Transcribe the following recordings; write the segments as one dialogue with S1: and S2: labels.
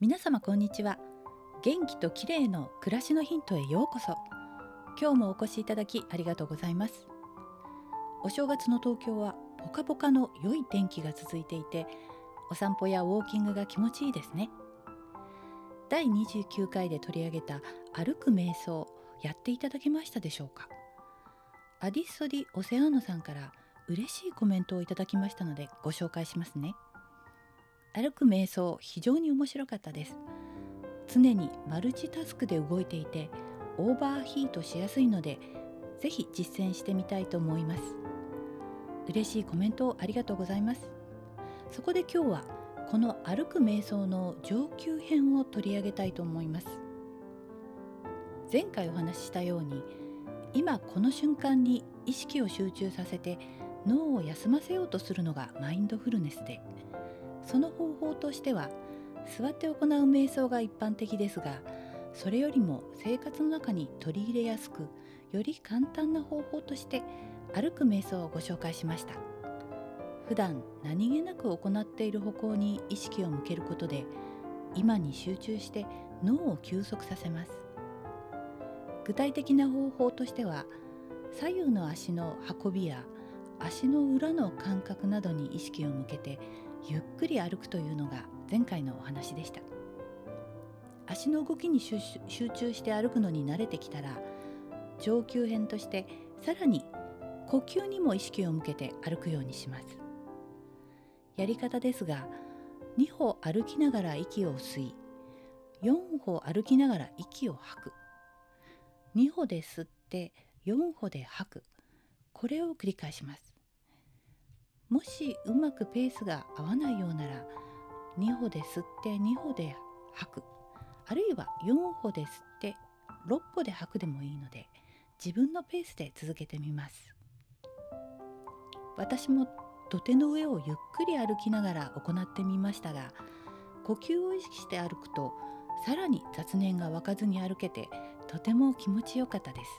S1: 皆様こんにちは。元気と綺麗の暮らしのヒントへようこそ。今日もお越しいただきありがとうございます。お正月の東京はポカポカの良い天気が続いていてお散歩やウォーキングが気持ちいいですね。第29回で取り上げた歩く瞑想やっていただけましたでしょうか。アディッソディ・オセアーノさんから嬉しいコメントをいただきましたのでご紹介しますね。歩く瞑想非常に面白かったです。常にマルチタスクで動いていてオーバーヒートしやすいのでぜひ実践してみたいと思います。嬉しいコメントをありがとうございます。そこで今日はこの歩く瞑想の上級編を取り上げたいと思います。前回お話ししたように今この瞬間に意識を集中させて脳を休ませようとするのがマインドフルネスでその方法としては座って行う瞑想が一般的ですがそれよりも生活の中に取り入れやすくより簡単な方法として歩く瞑想をご紹介しました。普段何気なく行っている歩行に意識を向けることで今に集中して脳を休息させます。具体的な方法としては左右の足の運びや足の裏の感覚などに意識を向けてゆっくり歩くというのが前回のお話でした。足の動きに集中して歩くのに慣れてきたら上級編としてさらに呼吸にも意識を向けて歩くようにします。やり方ですが2歩歩きながら息を吸い4歩歩きながら息を吐く。2歩で吸って4歩で吐く。これを繰り返します。もしうまくペースが合わないようなら2歩で吸って2歩で吐く。あるいは4歩で吸って6歩で吐くでもいいので自分のペースで続けてみます。私も土手の上をゆっくり歩きながら行ってみましたが呼吸を意識して歩くとさらに雑念が湧かずに歩けてとても気持ちよかったです。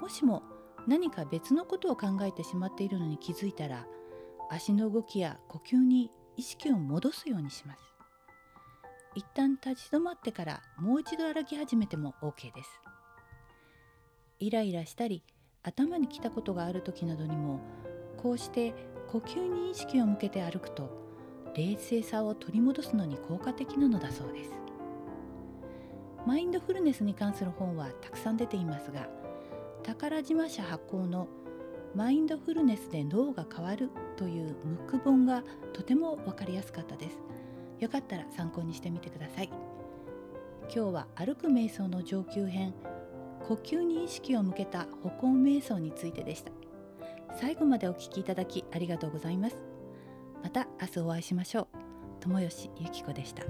S1: もしも何か別のことを考えてしまっているのに気づいたら足の動きや呼吸に意識を戻すようにします。一旦立ち止まってからもう一度歩き始めても OK です。イライラしたり頭にきたことがある時などにもこうして呼吸に意識を向けて歩くと冷静さを取り戻すのに効果的なのだそうです。マインドフルネスに関する本はたくさん出ていますが宝島社発行のマインドフルネスで脳が変わるというムック本がとても分かりやすかったです。よかったら参考にしてみてください。今日は歩く瞑想の上級編呼吸に意識を向けた歩行瞑想についてでした。最後までお聞きいただきありがとうございます。また明日お会いしましょう。友吉ゆき子でした。